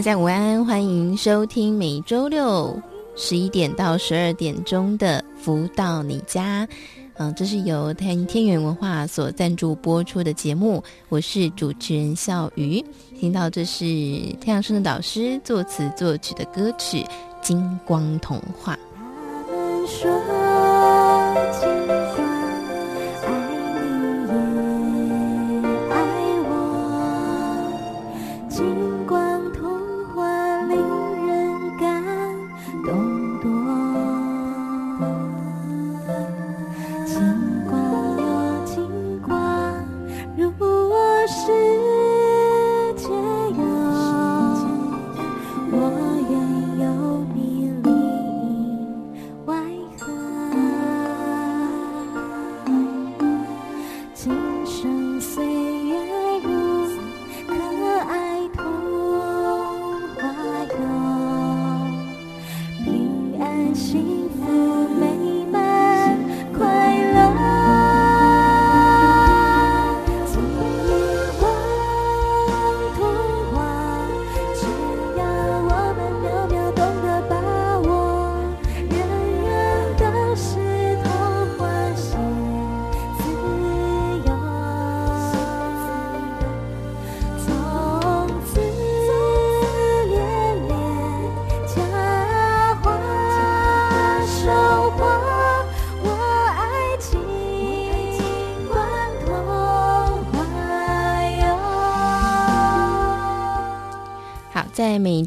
大家午安，欢迎收听每周六十一点到十二点钟的《福到你家》。嗯，这是由天天元文化所赞助播出的节目，我是主持人笑瑜。听到这是太阳升的导师作词作曲的歌曲《金光童话》。在每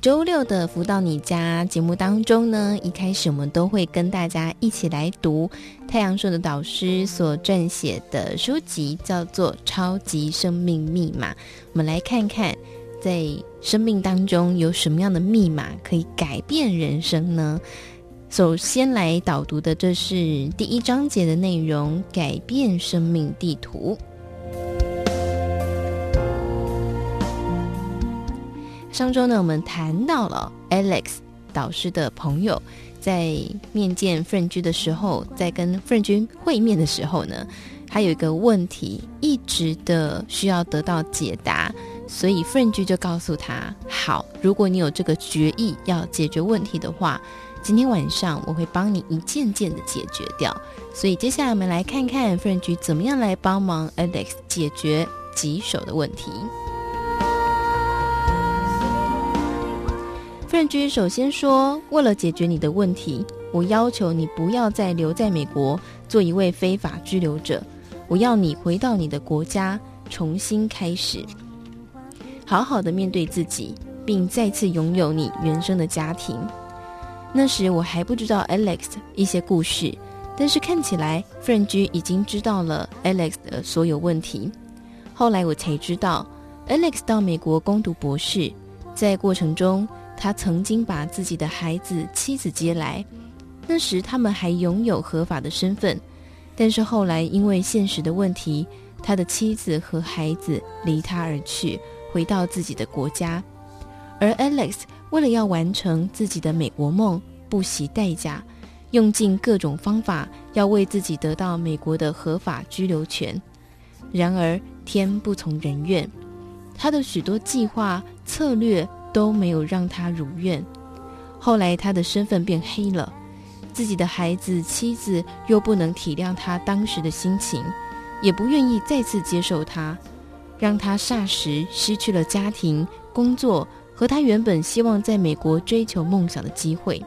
周六的《福到你家》节目当中呢，一开始我们都会跟大家一起来读太阳社的导师所撰写的书籍，叫做《超级生命密码》。我们来看看，在生命当中有什么样的密码可以改变人生呢？首先来导读的，这是第一章节的内容：改变生命地图。上周呢，我们谈到了 Alex 导师的朋友在面见 French 的时候，在跟 French 会面的时候呢，他有一个问题一直的需要得到解答，所以 French 就告诉他：好，如果你有这个决议要解决问题的话，今天晚上我会帮你一件件的解决掉。所以接下来我们来看看 French 怎么样来帮忙 Alex 解决棘手的问题。范居首先说：“为了解决你的问题，我要求你不要再留在美国做一位非法居留者。我要你回到你的国家，重新开始，好好的面对自己，并再次拥有你原生的家庭。”那时我还不知道 Alex 一些故事，但是看起来范居已经知道了 Alex 的所有问题。后来我才知道，Alex 到美国攻读博士，在过程中。他曾经把自己的孩子、妻子接来，那时他们还拥有合法的身份，但是后来因为现实的问题，他的妻子和孩子离他而去，回到自己的国家。而 Alex 为了要完成自己的美国梦，不惜代价，用尽各种方法，要为自己得到美国的合法居留权。然而天不从人愿，他的许多计划策略。都没有让他如愿。后来他的身份变黑了，自己的孩子、妻子又不能体谅他当时的心情，也不愿意再次接受他，让他霎时失去了家庭、工作和他原本希望在美国追求梦想的机会。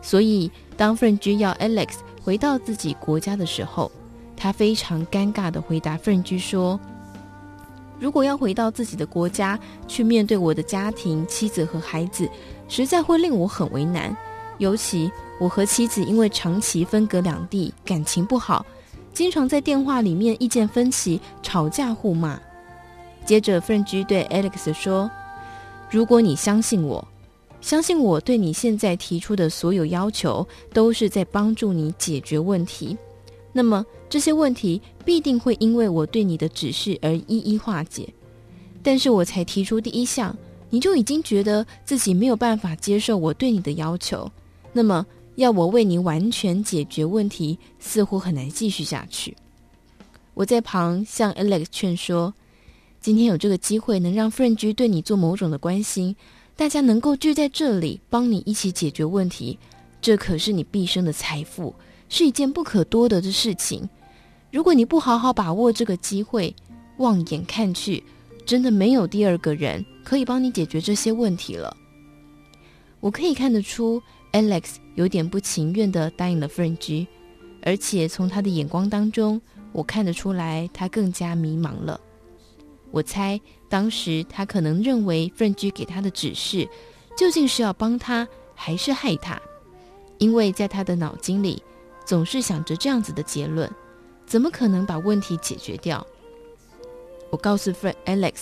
所以，当奋駒要 Alex 回到自己国家的时候，他非常尴尬地回答奋駒说：“如果要回到自己的国家去面对我的家庭、妻子和孩子，实在会令我很为难。尤其我和妻子因为长期分隔两地，感情不好，经常在电话里面意见分歧、吵架互骂。”接着，奋駒对 Alex 说：“如果你相信我。”相信我对你现在提出的所有要求都是在帮助你解决问题，那么这些问题必定会因为我对你的指示而一一化解。但是我才提出第一项，你就已经觉得自己没有办法接受我对你的要求，那么要我为你完全解决问题，似乎很难继续下去。我在旁向 Alex 劝说，今天有这个机会能让奋駒对你做某种的关心。大家能够聚在这里帮你一起解决问题，这可是你毕生的财富，是一件不可多得的事情。如果你不好好把握这个机会，望眼看去，真的没有第二个人可以帮你解决这些问题了。我可以看得出，Alex 有点不情愿地答应了奋駒，而且从他的眼光当中，我看得出来他更加迷茫了。我猜，当时他可能认为奋駒给他的指示，究竟是要帮他还是害他？因为在他的脑筋里，总是想着这样子的结论：怎么可能把问题解决掉？我告诉 Friend Alex，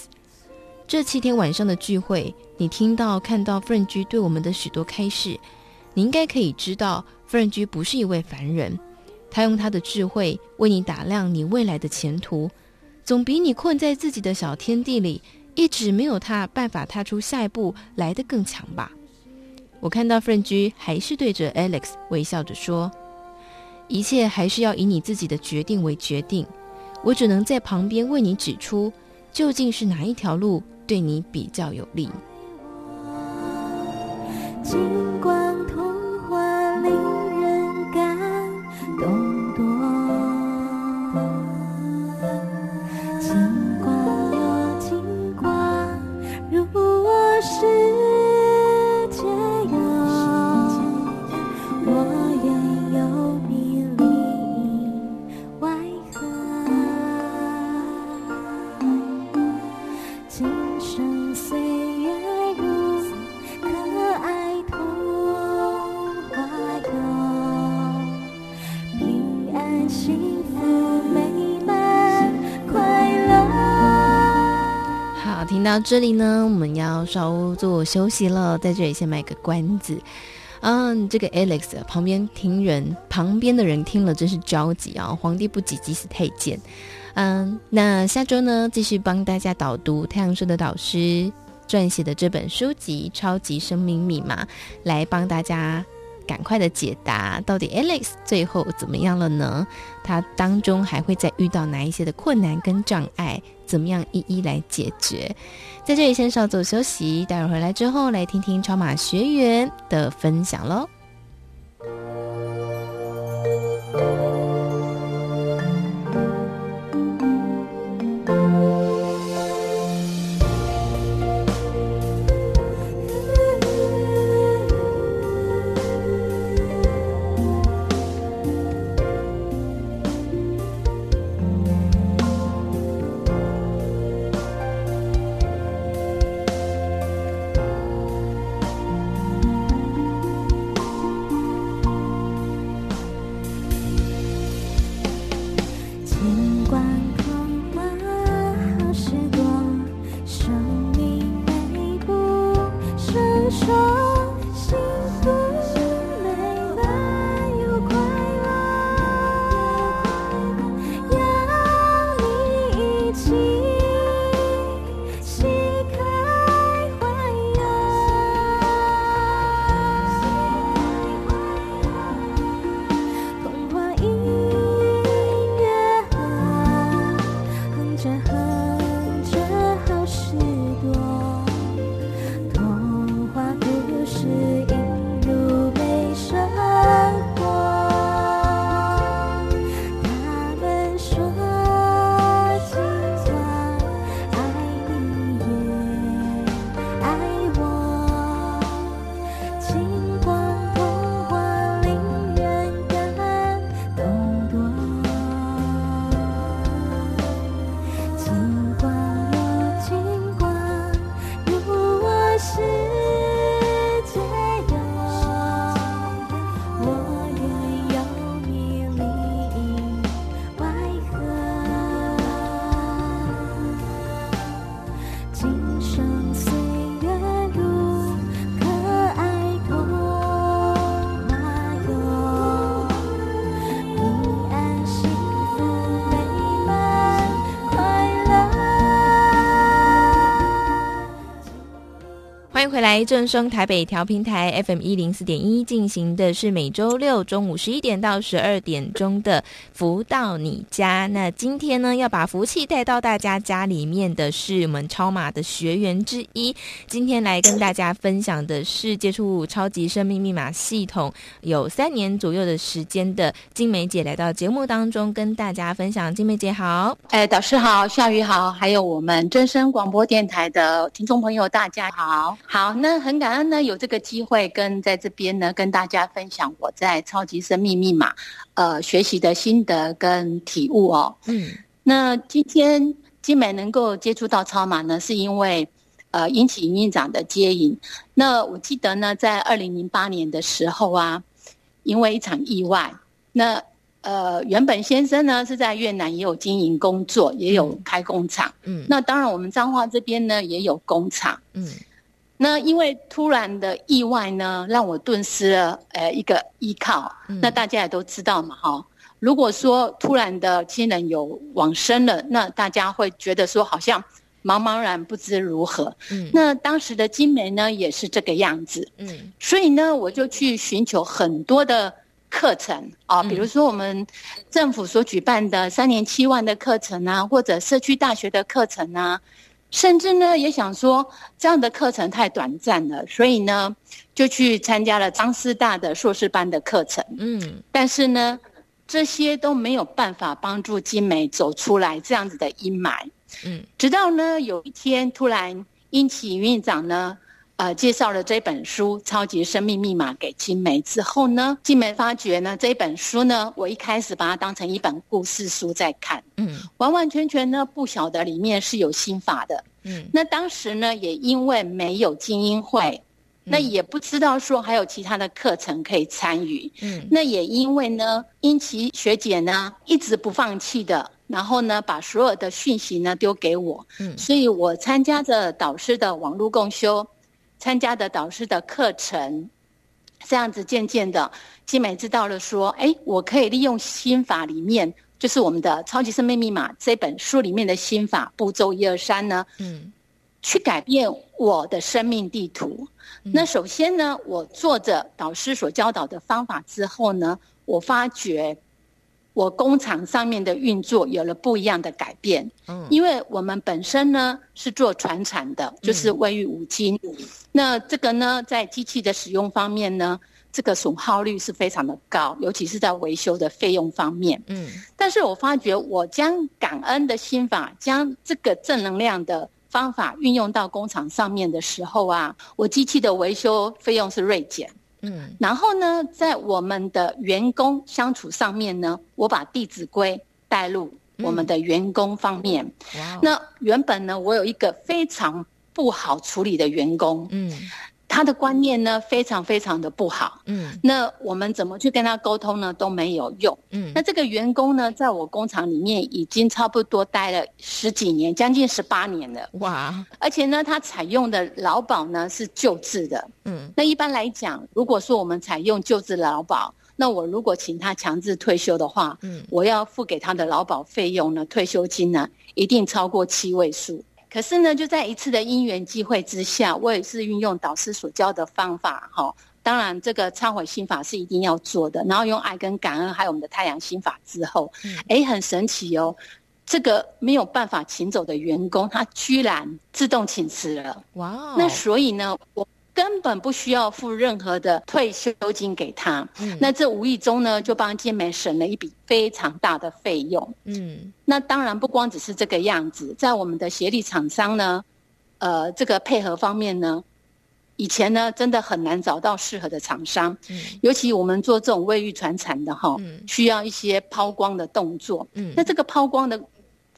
这七天晚上的聚会，你听到看到奋駒对我们的许多开示，你应该可以知道，奋駒不是一位凡人，他用他的智慧为你打量你未来的前途。总比你困在自己的小天地里，一直没有他办法踏出下一步来的更强吧？我看到奋駒还是对着 Alex 微笑着说：“一切还是要以你自己的决定为决定，我只能在旁边为你指出，究竟是哪一条路对你比较有利。”到这里呢，我们要稍作休息了，在这里先卖个关子。嗯，这个 Alex 旁边听人，旁边的人听了真是着急啊！皇帝不急急死太监。嗯，那下周呢，继续帮大家导读太阳社的导师撰写的这本书籍《超级生命密码》，来帮大家。赶快的解答，到底 Alex 最后怎么样了呢？他当中还会再遇到哪一些的困难跟障碍？怎么样一一来解决？在这里先稍作休息，待会儿回来之后来听听超马学员的分享喽。来，正声台北调频台 FM 一零四点一进行的是每周六中午十一点到十二点钟的福到你家。那今天呢，要把福气带到大家家里面的是我们超马的学员之一。今天来跟大家分享的是接触超级生命密码系统有三年左右的时间的金梅姐来到节目当中跟大家分享。金梅姐好，哎，导师好，夏雨好，还有我们正声广播电台的听众朋友，大家好。好，那很感恩呢，有这个机会跟在这边呢，跟大家分享我在超级生命密码呃学习的心得跟体悟哦。嗯，那今天金美能够接触到超马呢，是因为呃殷启营院长的接引。那我记得呢，在二零零八年的时候啊，因为一场意外，那呃原本先生呢是在越南也有经营工作，也有开工厂。嗯，那当然我们彰化这边呢也有工厂。嗯。那因为突然的意外呢，让我顿失了呃一个依靠。嗯、那大家也都知道嘛，哈。如果说突然的亲人有往生了，那大家会觉得说好像茫茫然不知如何。嗯。那当时的金梅呢，也是这个样子。嗯。所以呢，我就去寻求很多的课程啊，比如说我们政府所举办的三年七万的课程啊，或者社区大学的课程啊。甚至呢，也想说这样的课程太短暂了，所以呢，就去参加了张师大的硕士班的课程。嗯，但是呢，这些都没有办法帮助金美走出来这样子的阴霾。嗯，直到呢有一天，突然殷启院长呢，呃，介绍了这本书《超级生命密码》给金梅。之后呢，金梅发觉呢，这本书呢，我一开始把它当成一本故事书在看，嗯，完完全全呢不晓得里面是有心法的，嗯，那当时呢也因为没有精英会，那也不知道说还有其他的课程可以参与，嗯，那也因为呢，英奇学姐呢一直不放弃的，然后呢把所有的讯息呢丢给我，嗯，所以我参加着导师的网络共修。参加的导师的课程，这样子渐渐的，晶玫知道了说，哎，我可以利用心法里面，就是我们的《超级生命密码》这本书里面的心法步骤一二三呢，嗯，去改变我的生命地图。嗯、那首先呢，我做着导师所教导的方法之后呢，我发觉。我工厂上面的运作有了不一样的改变，嗯，因为我们本身呢是做传产的，就是卫浴五金，嗯，那这个呢在机器的使用方面呢，这个损耗率是非常的高，尤其是在维修的费用方面，嗯，但是我发觉我将感恩的心法，将这个正能量的方法运用到工厂上面的时候啊，我机器的维修费用是锐减。嗯，然后呢，在我们的员工相处上面呢，我把《弟子规》带入我们的员工方面。嗯。那原本呢，我有一个非常不好处理的员工。嗯。他的观念呢，非常非常的不好。嗯，那我们怎么去跟他沟通呢？都没有用。嗯，那这个员工呢，在我工厂里面已经差不多待了十几年，将近十八年了。哇！而且呢，他采用的劳保呢是旧制的。嗯，那一般来讲，如果说我们采用旧制劳保，那我如果请他强制退休的话，嗯，我要付给他的劳保费用呢，退休金呢，一定超过七位数。可是呢，就在一次的因缘机会之下，我也是运用导师所教的方法，哈。当然，这个忏悔心法是一定要做的，然后用爱跟感恩，还有我们的太阳心法之后，哎、嗯，很神奇哦，这个没有办法请走的员工，他居然自动请辞了。哇、哦！那所以呢，我。根本不需要付任何的退休金给他，嗯，那这无意中呢，就帮健美省了一笔非常大的费用。嗯，那当然不光只是这个样子，在我们的协力厂商呢，呃，这个配合方面呢，以前呢真的很难找到适合的厂商，嗯，尤其我们做这种卫浴传产的哈，嗯，需要一些抛光的动作，嗯，那这个抛光的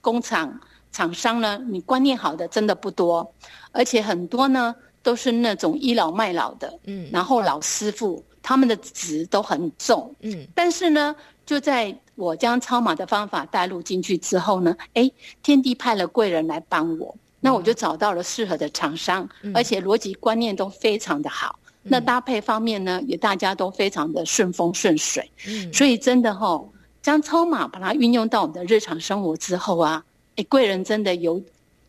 工厂厂商呢，你观念好的真的不多，而且很多呢。都是那种倚老卖老的，嗯，然后老师傅他们的职都很重，嗯，但是呢，就在我将超码的方法带入进去之后呢，哎，天地派了贵人来帮我，那我就找到了适合的厂商，嗯，而且逻辑观念都非常的好，嗯，那搭配方面呢，也大家都非常的顺风顺水，嗯，所以真的齁，将超码把它运用到我们的日常生活之后啊，哎，贵人真的有。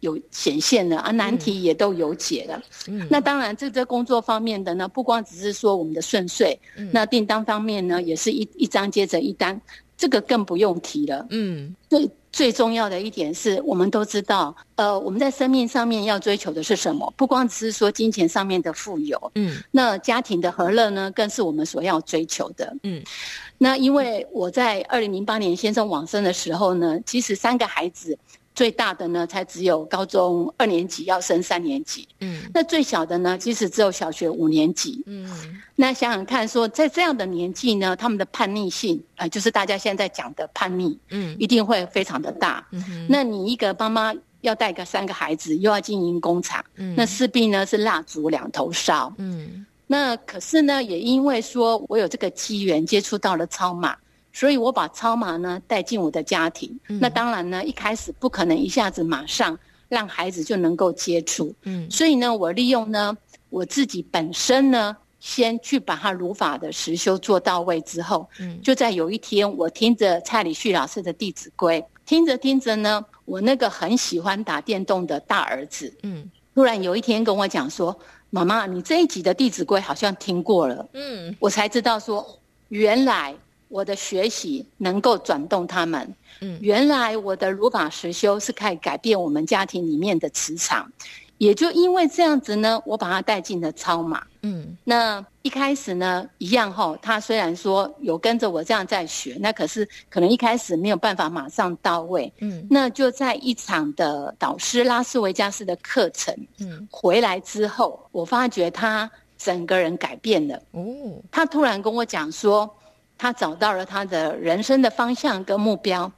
有显现了啊，难题也都有解了。那当然，这这工作方面的呢，不光只是说我们的顺遂，那订单方面呢，也是一一张接着一单，这个更不用提了。嗯，最。最重要的一点是我们都知道，呃，我们在生命上面要追求的是什么？不光只是说金钱上面的富有，嗯，那家庭的和乐呢，更是我们所要追求的，嗯。那因为我在二零零八年先生往生的时候呢，其实三个孩子。最大的呢，才只有高中二年级要升三年级，嗯，那最小的呢，其实只有小学五年级，嗯，那想想看，说在这样的年纪呢，他们的叛逆性，呃，就是大家现在讲的叛逆，嗯，一定会非常的大，嗯哼，那你一个妈妈要带个三个孩子，又要经营工厂，嗯，那势必呢是蜡烛两头烧，嗯，那可是呢，也因为说我有这个机缘接触到了超马。所以我把超马呢带进我的家庭，嗯、那当然呢，一开始不可能一下子马上让孩子就能够接触，嗯，所以呢，我利用呢我自己本身呢，先去把他如法的实修做到位之后，嗯，就在有一天，我听着蔡礼旭老师的《弟子规》，听着听着呢，我那个很喜欢打电动的大儿子，嗯，突然有一天跟我讲说：“妈妈，你这一集的《弟子规》好像听过了。”嗯，我才知道说原来。我的学习能够转动他们，嗯，原来我的如法实修是可以改变我们家庭里面的磁场，也就因为这样子呢，我把他带进了超马，嗯，那一开始呢，一样哈，他虽然说有跟着我这样在学，那可是可能一开始没有办法马上到位，嗯，那就在一场的导师拉斯维加斯的课程，嗯，回来之后，我发觉他整个人改变了，哦，他突然跟我讲说。他找到了他的人生的方向跟目标，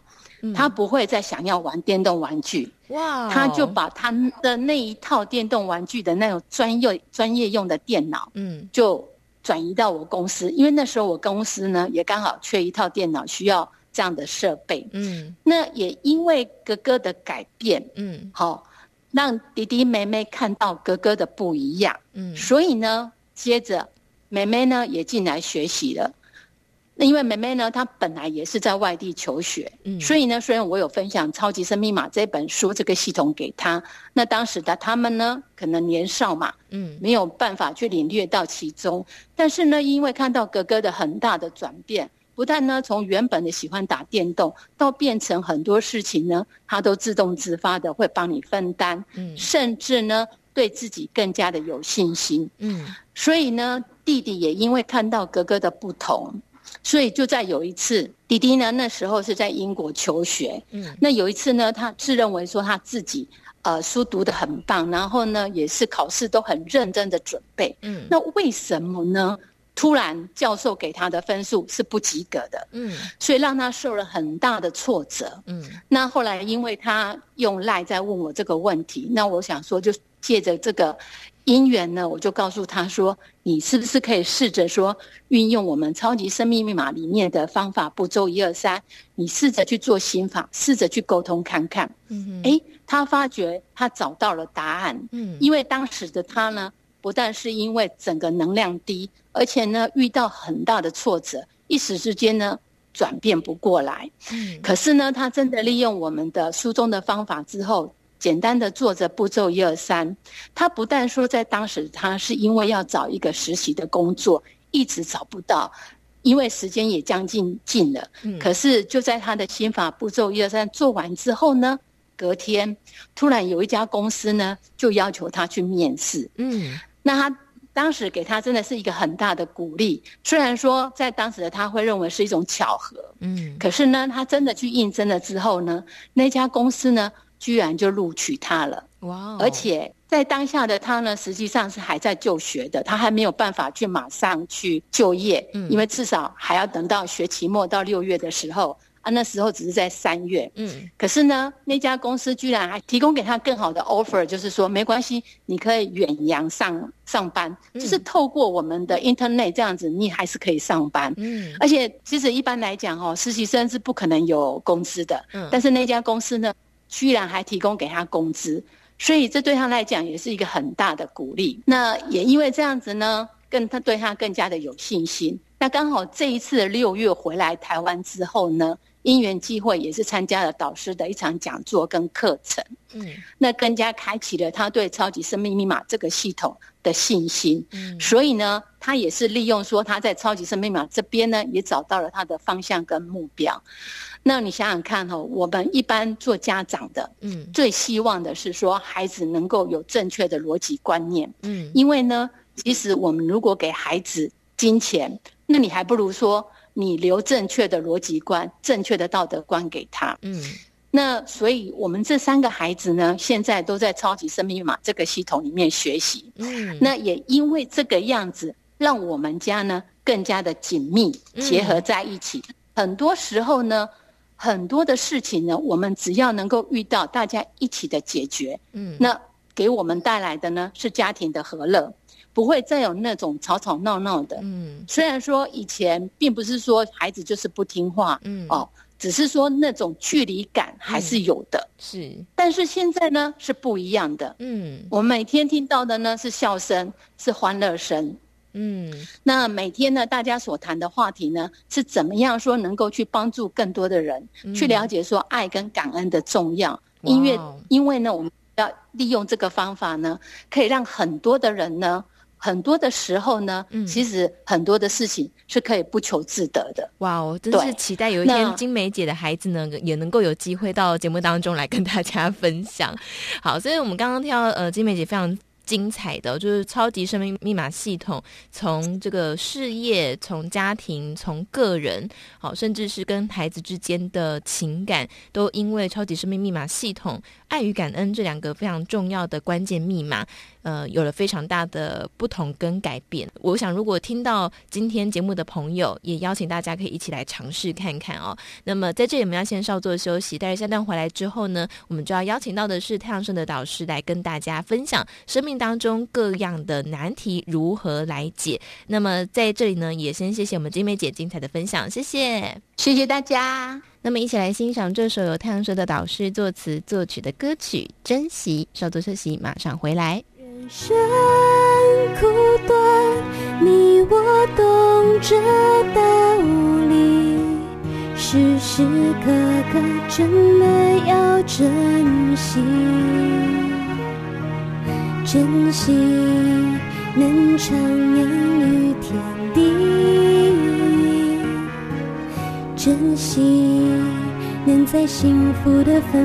他不会再想要玩电动玩具。哇！他就把他的那一套电动玩具的那种专业专业用的电脑，嗯，就转移到我公司，因为那时候我公司呢也刚好缺一套电脑，需要这样的设备。嗯，那也因为哥哥的改变，嗯，好，让弟弟妹妹看到哥哥的不一样。嗯，所以呢，接着妹妹呢也进来学习了。那因为妹妹呢，她本来也是在外地求学，嗯，所以呢，虽然我有分享《超级生命密码》这本书这个系统给她，那当时的他们呢，可能年少嘛，嗯，没有办法去领略到其中。但是呢，因为看到哥哥的很大的转变，不但呢从原本的喜欢打电动，到变成很多事情呢，他都自动自发的会帮你分担，嗯，甚至呢对自己更加的有信心，嗯，所以呢，弟弟也因为看到哥哥的不同。所以就在有一次，弟弟呢那时候是在英国求学，嗯，那有一次呢，他自认为说他自己呃书读得很棒，然后呢也是考试都很认真的准备，嗯，那为什么呢？突然教授给他的分数是不及格的，嗯，所以让他受了很大的挫折，嗯，那后来因为他用赖在问我这个问题，那我想说就借着这个。因缘呢，我就告诉他说：“你是不是可以试着说运用我们超级生命密码里面的方法步骤一二三？你试着去做心法，试着去沟通看看。”嗯，哎，他发觉他找到了答案。嗯，因为当时的他呢，不但是因为整个能量低，而且呢遇到很大的挫折，一时之间呢转变不过来。嗯，可是呢，他真的利用我们的书中的方法之后。简单的做着步骤一二三，他不但说在当时他是因为要找一个实习的工作，一直找不到，因为时间也将近近了。嗯，可是就在他的心法步骤一二三做完之后呢，隔天突然有一家公司呢就要求他去面试。嗯，那他当时给他真的是一个很大的鼓励，虽然说在当时的他会认为是一种巧合。嗯，可是呢，他真的去应征了之后呢，那家公司呢。居然就录取他了，哇！而且在当下的他呢，实际上是还在就学的，他还没有办法去马上去就业，嗯，因为至少还要等到学期末到六月的时候啊，那时候只是在三月，嗯。可是呢，那家公司居然还提供给他更好的 offer，就是说没关系，你可以远洋上上班，嗯、就是透过我们的 internet 这样子，你还是可以上班，嗯。而且其实一般来讲哦，实习生是不可能有工资的，嗯。但是那家公司呢？居然还提供给他工资，所以这对他来讲也是一个很大的鼓励。那也因为这样子呢，更他对他更加的有信心。那刚好这一次六月回来台湾之后呢，因缘际会也是参加了导师的一场讲座跟课程，嗯，那更加开启了他对超级生命密码这个系统的信心。嗯，所以呢，他也是利用说他在超级生命密码这边呢，也找到了他的方向跟目标。那你想想看哈，我们一般做家长的，嗯，最希望的是说孩子能够有正确的逻辑观念，嗯，因为呢，其实我们如果给孩子金钱，那你还不如说你留正确的逻辑观、正确的道德观给他，嗯，那所以我们这三个孩子呢，现在都在超级生命密码这个系统里面学习，嗯，那也因为这个样子，让我们家呢更加的紧密结合在一起，嗯，很多时候呢。很多的事情呢，我们只要能够遇到大家一起的解决，嗯，那给我们带来的呢是家庭的和乐，不会再有那种吵吵闹闹的，嗯。虽然说以前并不是说孩子就是不听话，嗯，哦，只是说那种距离感还是有的，是。但是现在呢是不一样的，嗯，我们每天听到的呢是笑声，是欢乐声。嗯，那每天呢，大家所谈的话题呢，是怎么样说能够去帮助更多的人，嗯、去了解说爱跟感恩的重要。因为因为呢，我们要利用这个方法呢，可以让很多的人呢，很多的时候呢，嗯、其实很多的事情是可以不求自得的。哇，哦真是期待有一天金梅姐的孩子呢，也能够有机会到节目当中来跟大家分享。好，所以我们刚刚听到呃，金梅姐非常。精彩的就是超级生命密码系统，从这个事业，从家庭，从个人，好，甚至是跟孩子之间的情感，都因为超级生命密码系统。爱与感恩这两个非常重要的关键密码，呃，有了非常大的不同跟改变。我想，如果听到今天节目的朋友，也邀请大家可以一起来尝试看看哦。那么，在这里我们要先稍作休息，但是下段回来之后呢，我们就要邀请到的是太阳社的导师来跟大家分享生命当中各样的难题如何来解。那么，在这里呢，也先谢谢我们金梅姐精彩的分享，谢谢，谢谢大家。那么，一起来欣赏这首由太阳社的导师作词作曲的歌曲《珍惜》。稍作休息，马上回来。人生苦短，你我懂这道理，时时刻刻真的要珍惜，珍惜能徜徉于天地。珍惜能在幸福的分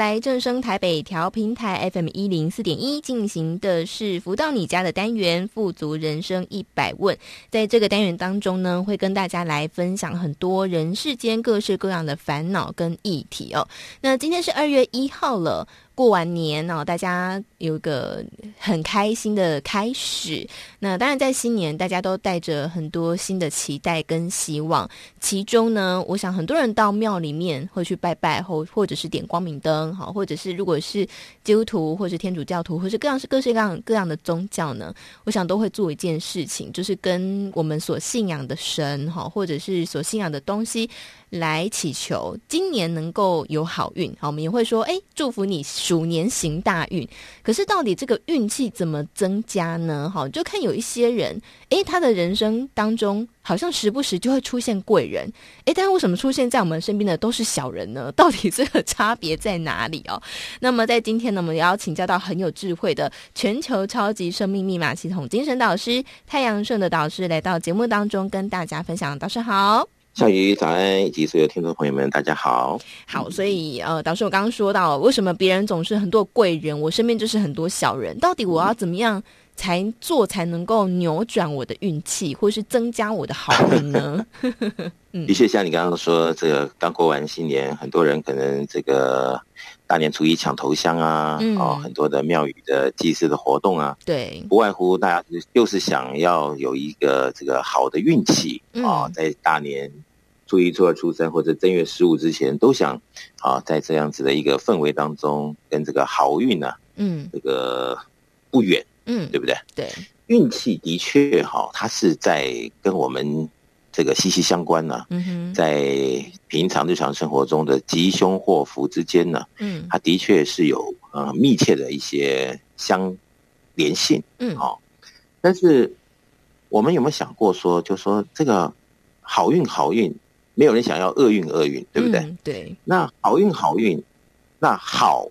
来正声台北调频台 FM 一零四点一进行的是福到你家的单元“富足人生一百问”。在这个单元当中呢，会跟大家来分享很多人世间各式各样的烦恼跟议题哦。那今天是二月一号了。过完年哦，大家有一个很开心的开始。那当然，在新年，大家都带着很多新的期待跟希望。其中呢，我想很多人到庙里面会去拜拜，或或者是点光明灯，好，或者是如果是基督徒，或是天主教徒，或是各样是各式各样各样的宗教呢，我想都会做一件事情，就是跟我们所信仰的神，哈，或者是所信仰的东西。来祈求今年能够有好运，好，我们也会说，哎，祝福你鼠年行大运。可是到底这个运气怎么增加呢？好，就看有一些人，哎，他的人生当中好像时不时就会出现贵人，哎，但为什么出现在我们身边的都是小人呢？到底这个差别在哪里哦？那么在今天呢，我们也要请教到很有智慧的全球超级生命密码系统精神导师太阳顺的导师来到节目当中跟大家分享。导师好。夏瑜早安，以及所有听众朋友们，大家好。好，所以呃，导师，我刚刚说到，为什么别人总是很多贵人，我身边就是很多小人？到底我要怎么样才做才能够扭转我的运气，或是增加我的好运呢？的确，像你刚刚说，这个刚过完新年，很多人可能这个大年初一抢头香啊，嗯、哦，很多的庙宇的祭祀的活动啊，对，不外乎大家就是想要有一个这个好的运气啊、嗯哦，在大年初一、初二、初三或者正月十五之前，都想啊、哦，在这样子的一个氛围当中，跟这个好运呢、啊，嗯，这个不远，嗯，对不对？对，运气的确哈、哦，它是在跟我们。这个息息相关呢、啊，在平常日常生活中的吉凶祸福之间呢，嗯，它的确是有呃密切的一些相连性，嗯，好、哦，但是我们有没有想过说，就说这个好运好运，没有人想要厄运厄运，对不对？嗯、对。那好运好运，那好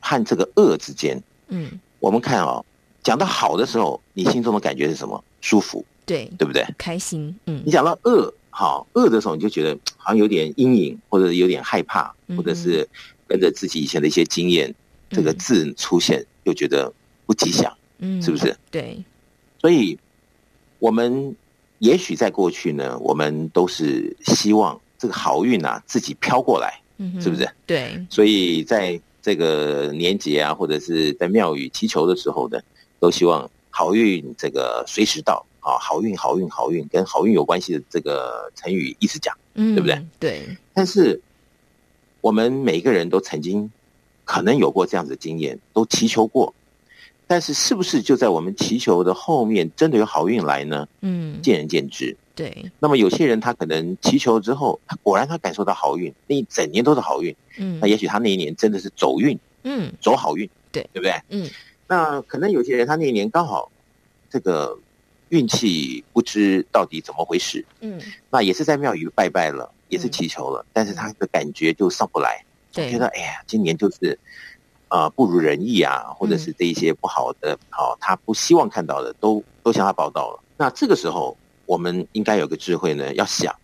和这个恶之间，嗯，我们看哦，讲到好的时候，你心中的感觉是什么？舒服。对，对不对？开心，嗯。你讲到恶，好恶的时候，你就觉得好像有点阴影，或者有点害怕，或者是跟着自己以前的一些经验，这个字出现又觉得不吉祥，嗯，是不是？对。所以，我们也许在过去呢，我们都是希望这个好运啊自己飘过来，嗯，是不是？对。所以在这个年节啊，或者是在庙宇祈求的时候呢，都希望好运这个随时到。啊，好运，好运，好运，跟好运有关系的这个成语一直讲，嗯，对不对？对。但是我们每个人都曾经可能有过这样子的经验，都祈求过，但是是不是就在我们祈求的后面真的有好运来呢？嗯，见仁见智。对。那么有些人他可能祈求之后，他果然他感受到好运，那一整年都是好运。嗯。那也许他那一年真的是走运，嗯，走好运，对，对不对？嗯。那可能有些人他那一年刚好这个。运气不知到底怎么回事，嗯，那也是在庙宇拜拜了，也是祈求了，嗯、但是他的感觉就上不来，对，觉得哎呀，今年就是啊、呃、不如人意啊，或者是这一些不好的，哦，他不希望看到的都都向他报道了。那这个时候，我们应该有个智慧呢，要想，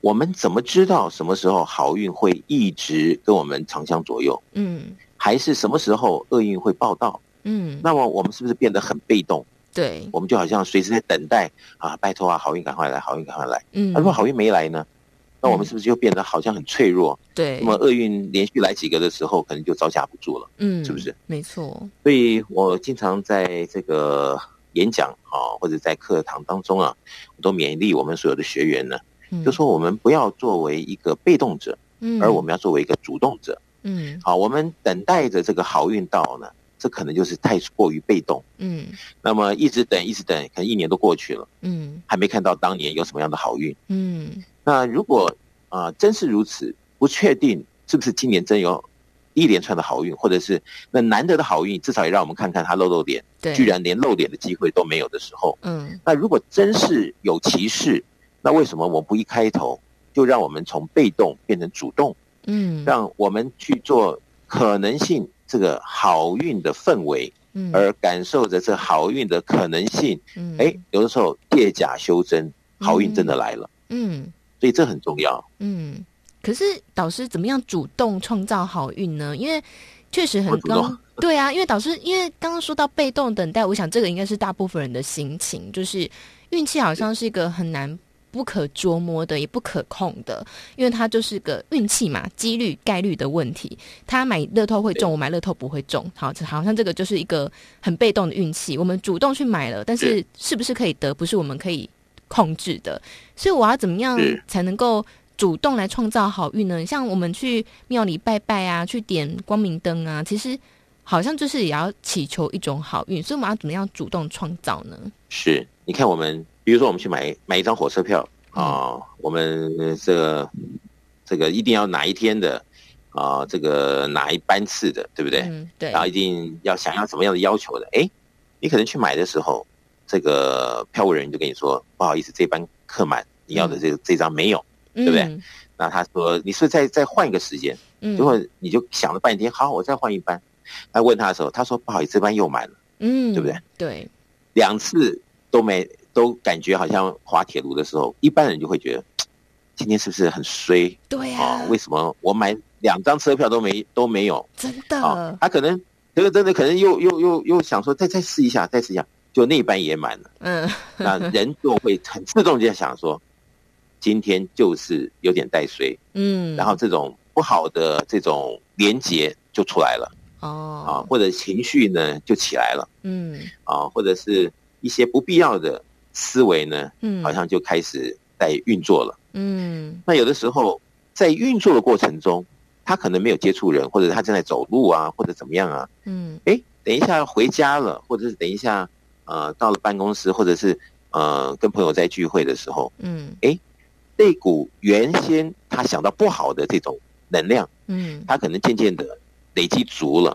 我们怎么知道什么时候好运会一直跟我们长相左右？嗯，还是什么时候厄运会报道？嗯，那么我们是不是变得很被动？对，我们就好像随时在等待啊，拜托啊，好运赶快来，好运赶快来。嗯，如果好运没来呢，那我们是不是就变得好像很脆弱？对，那么厄运连续来几个的时候，可能就招架不住了。嗯，是不是？没错。所以我经常在这个演讲啊，或者在课堂当中啊，我都勉励我们所有的学员呢，就说我们不要作为一个被动者，嗯，而我们要作为一个主动者。嗯，好，我们等待着这个好运到呢。这可能就是太过于被动，嗯，那么一直等，一直等，可能一年都过去了，嗯，还没看到当年有什么样的好运，嗯，那如果啊、呃、真是如此，不确定是不是今年真有一连串的好运，或者是那难得的好运，至少也让我们看看他露露脸，对，居然连露脸的机会都没有的时候，嗯，那如果真是有其事，那为什么我不一开头就让我们从被动变成主动，嗯，让我们去做可能性。这个好运的氛围，嗯而感受着这好运的可能性，嗯，哎，有的时候借假修真，好运真的来了，嗯，所以这很重要，嗯。可是导师怎么样主动创造好运呢？因为确实很刚，对啊，因为导师因为刚刚说到被动等待，我想这个应该是大部分人的心情，就是运气好像是一个很难。不可捉摸的，也不可控的，因为它就是个运气嘛，几率概率的问题。他买乐透会中，我买乐透不会中。好，好像这个就是一个很被动的运气。我们主动去买了，但是是不是可以得，不是我们可以控制的。所以我要怎么样才能够主动来创造好运呢？像我们去庙里拜拜啊，去点光明灯啊，其实好像就是也要祈求一种好运。所以我们要怎么样主动创造呢？是，你看我们。比如说，我们去买买一张火车票啊、呃，我们这个这个一定要哪一天的啊、呃，这个哪一班次的，对不对？嗯，对。然后一定要想要什么样的要求的？哎，你可能去买的时候，这个票务人员就跟你说：“不好意思，这班客满，你要的这这张没有，对不对？”嗯、那他说：“你是不是再再换一个时间？”嗯。结果你就想了半天，好，我再换一班。他问他的时候，他说：“不好意思，这班又满了。”嗯，对不对？对。两次都没。都感觉好像滑铁卢的时候，一般人就会觉得，今天是不是很衰？对呀、啊哦，为什么我买两张车票都没都没有？真的，哦、他可能这个真的可能又又又又想说再再试一下，再试一下，就那班也满了。嗯，那人就会很自动就在想说，今天就是有点带衰。嗯，然后这种不好的这种连结就出来了。哦，啊，或者情绪呢就起来了。嗯，啊，或者是一些不必要的思维呢，嗯，好像就开始在运作了。嗯，那有的时候在运作的过程中，他可能没有接触人，或者他正在走路啊，或者怎么样啊。嗯，哎，等一下回家了，或者是等一下呃到了办公室，或者是呃跟朋友在聚会的时候，嗯，哎，那股原先他想到不好的这种能量，嗯，他可能渐渐的。累积足了，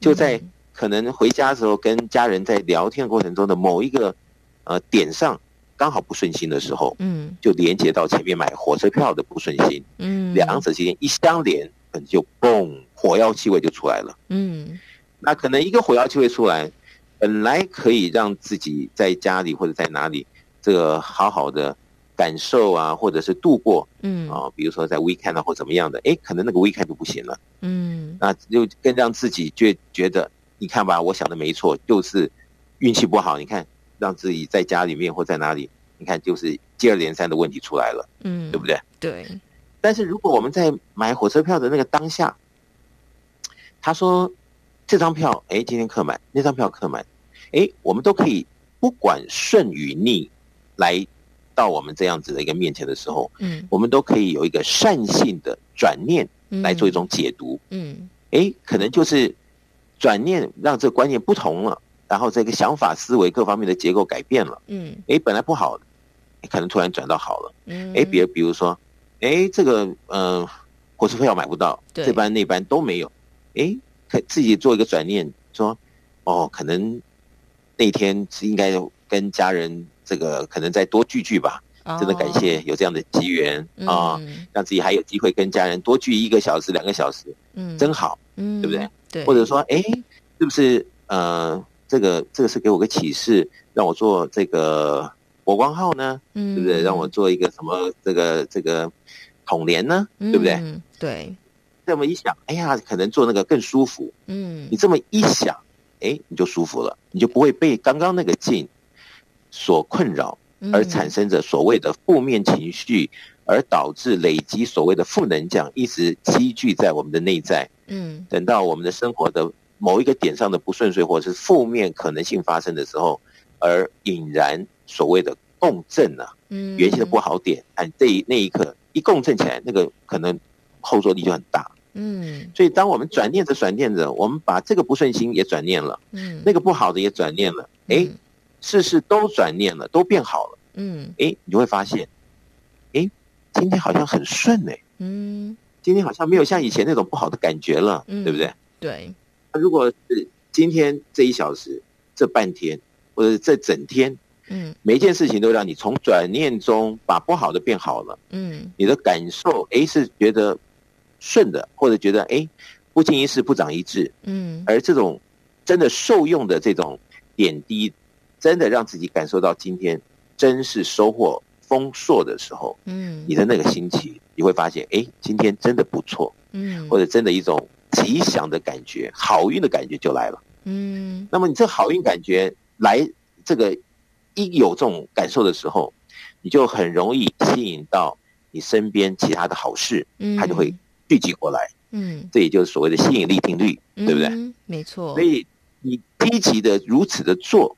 就在可能回家的时候跟家人在聊天的过程中的某一个呃点上，刚好不顺心的时候，嗯，就连接到前面买火车票的不顺心，嗯，两者之间一相连，可能就嘣，火药气味就出来了，嗯，那可能一个火药气味出来，本来可以让自己在家里或者在哪里这个好好的。感受啊，或者是度过，嗯啊，比如说在 weekend 啊或怎么样的，哎，可能那个 weekend 就不行了，嗯，那就更让自己觉觉得，你看吧，我想的没错，就是运气不好。你看，让自己在家里面或在哪里，你看就是接二连三的问题出来了，嗯，对不对？对。但是如果我们在买火车票的那个当下，他说这张票，哎，今天客满，那张票客满，哎，我们都可以不管顺与逆来。到我们这样子的一个面前的时候，嗯，我们都可以有一个善性的转念来做一种解读，嗯，哎，可能就是转念让这个观念不同了，然后这个想法、思维各方面的结构改变了，嗯，哎，本来不好，可能突然转到好了，嗯，哎，比如比如说，哎，这个呃，火车票买不到，这班那班都没有，哎，可自己做一个转念，说，哦，可能那天是应该跟家人。这个可能再多聚聚吧，真的感谢有这样的机缘啊，让自己还有机会跟家人多聚一个小时、两个小时，嗯，真好，嗯，对不对？对，或者说，哎，是不是呃，这个这个是给我个启示，让我做这个国光号呢？嗯，对不对？让我做一个什么这个这个统联呢？对不对？对，这么一想，哎呀，可能做那个更舒服。嗯，你这么一想，哎，你就舒服了，你就不会被刚刚那个劲所困扰，而产生着所谓的负面情绪，而导致累积所谓的负能量，一直积聚在我们的内在。嗯，等到我们的生活的某一个点上的不顺遂，或者是负面可能性发生的时候，而引燃所谓的共振啊，嗯，原先的不好点，哎，这一那一刻一共振起来，那个可能后坐力就很大。嗯，所以当我们转念着转念着，我们把这个不顺心也转念了，嗯，那个不好的也转念了，哎。事事都转念了，都变好了。嗯，哎，你就会发现，哎，今天好像很顺哎。嗯，今天好像没有像以前那种不好的感觉了，嗯、对不对？对。那如果是今天这一小时、这半天，或者是这整天，嗯，每一件事情都让你从转念中把不好的变好了。嗯，你的感受，哎，是觉得顺的，或者觉得哎，不经一事不长一智。嗯，而这种真的受用的这种点滴。真的让自己感受到今天真是收获丰硕的时候，嗯，你的那个心情，你会发现，哎，今天真的不错，嗯，或者真的一种吉祥的感觉，好运的感觉就来了，嗯。那么你这好运感觉来，这个一有这种感受的时候，你就很容易吸引到你身边其他的好事，嗯，它就会聚集过来，嗯。这也就是所谓的吸引力定律，对不对？没错。所以你积极的如此的做。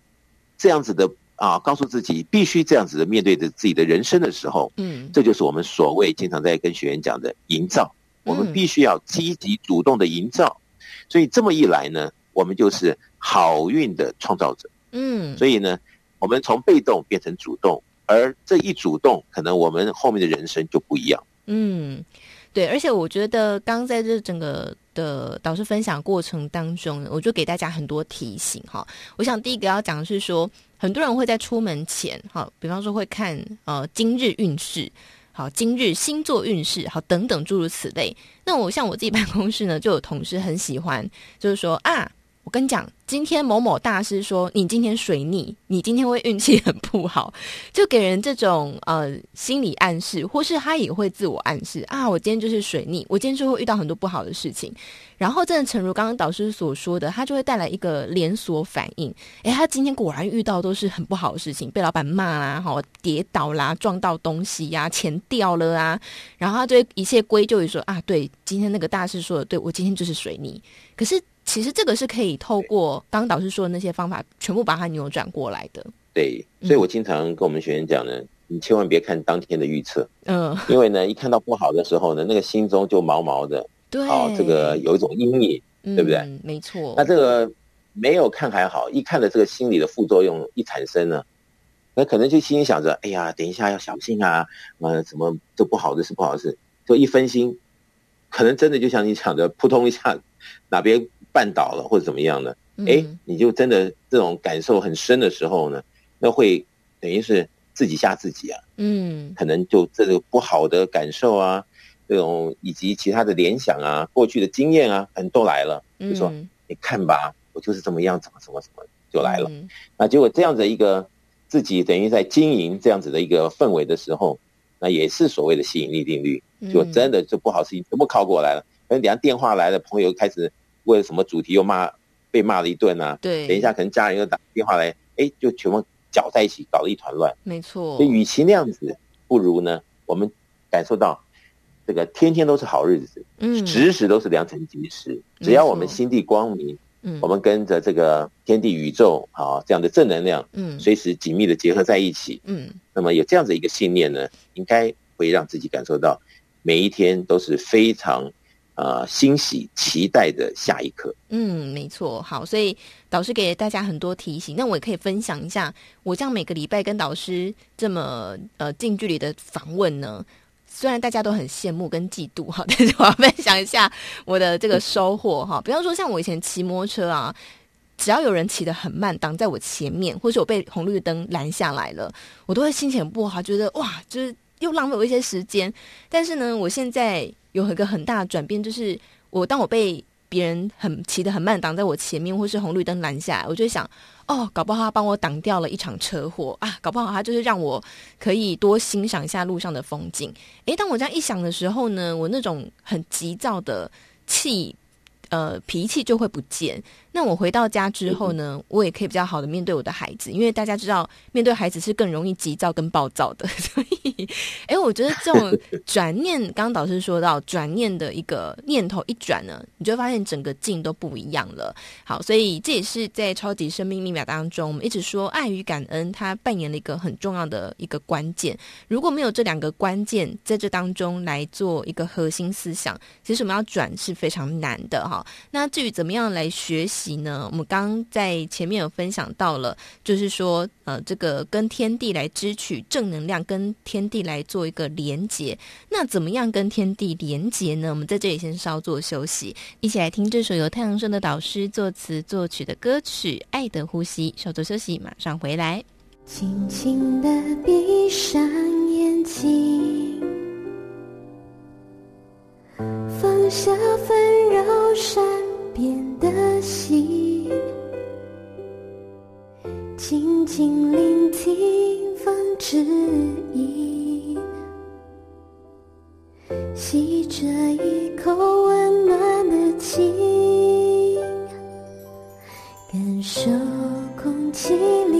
这样子的啊，告诉自己必须这样子的面对着自己的人生的时候，嗯，这就是我们所谓经常在跟学员讲的营造。我们必须要积极主动的营造，所以这么一来呢，我们就是好运的创造者。嗯，所以呢，我们从被动变成主动，而这一主动，可能我们后面的人生就不一样。嗯。对，而且我觉得刚在这整个的导师分享过程当中，我就给大家很多提醒哈。我想第一个要讲的是说，很多人会在出门前，哈，比方说会看呃今日运势，好，今日星座运势，好，等等诸如此类。那我像我自己办公室呢，就有同事很喜欢，就是说啊，我跟你讲，今天某某大师说你今天水逆，你今天会运气很不好，就给人这种呃心理暗示，或是他也会自我暗示啊，我今天就是水逆，我今天就会遇到很多不好的事情。然后真的诚如刚刚导师所说的，他就会带来一个连锁反应。诶，他今天果然遇到都是很不好的事情，被老板骂啦，好跌倒啦，撞到东西呀、钱掉了啊，然后他就一切归咎于说啊，对，今天那个大师说的对，我今天就是水逆。可是。其实这个是可以透过刚刚导师说的那些方法，全部把它扭转过来的。对，所以我经常跟我们学员讲呢，嗯、你千万别看当天的预测，嗯，因为呢，一看到不好的时候呢，那个心中就毛毛的，对，哦，这个有一种阴影，嗯、对不对？没错。那这个没有看还好，一看的这个心理的副作用一产生呢，那可能就心里想着，哎呀，等一下要小心啊，呃，什么这不好的事，不好的事，就一分心，可能真的就像你讲的，扑通一下，哪边。绊倒了或者怎么样呢？哎，你就真的这种感受很深的时候呢，那会等于是自己吓自己啊。嗯，可能就这个不好的感受啊，这种以及其他的联想啊，过去的经验啊，可能都来了。就说你看吧，我就是这么样，怎么怎么怎么就来了。那结果这样子一个自己等于在经营这样子的一个氛围的时候，那也是所谓的吸引力定律，就真的就不好事情全部靠过来了。可能等下电话来了，朋友开始。为了什么主题又骂，被骂了一顿啊？对，等一下可能家人又打电话来，哎，就全部搅在一起，搞得一团乱。没错。所以与其那样子，不如呢，我们感受到这个天天都是好日子，嗯，时时都是良辰吉时。只要我们心地光明，嗯，我们跟着这个天地宇宙啊这样的正能量，嗯，随时紧密的结合在一起，嗯，那么有这样子一个信念呢，应该会让自己感受到每一天都是非常。呃，欣喜期待的下一刻。嗯，没错。好，所以导师给大家很多提醒，那我也可以分享一下。我这样每个礼拜跟导师这么呃近距离的访问呢，虽然大家都很羡慕跟嫉妒哈，但是我要分享一下我的这个收获哈。比方说，像我以前骑摩托车啊，只要有人骑得很慢，挡在我前面，或者我被红绿灯拦下来了，我都会心情不好，觉得哇，就是又浪费我一些时间。但是呢，我现在。有一个很大的转变，就是我当我被别人很骑得很慢挡在我前面，或是红绿灯拦下来，我就想，哦，搞不好他帮我挡掉了一场车祸啊，搞不好他就是让我可以多欣赏一下路上的风景。诶，当我这样一想的时候呢，我那种很急躁的气。呃，脾气就会不见。那我回到家之后呢，我也可以比较好的面对我的孩子，因为大家知道，面对孩子是更容易急躁跟暴躁的。所以，哎，我觉得这种转念，刚刚导师说到转念的一个念头一转呢，你就会发现整个境都不一样了。好，所以这也是在超级生命密码当中，我们一直说爱与感恩，它扮演了一个很重要的一个关键。如果没有这两个关键在这当中来做一个核心思想，其实我们要转是非常难的哈。那至于怎么样来学习呢？我们刚在前面有分享到了，就是说，呃，这个跟天地来支取正能量，跟天地来做一个连接。那怎么样跟天地连接呢？我们在这里先稍作休息，一起来听这首由太阳盛德导师作词作曲的歌曲《爱的呼吸》。稍作休息，马上回来。轻轻的闭上眼睛。放下纷扰善变的心，静静聆听风之音，吸着一口温暖的气，感受空气里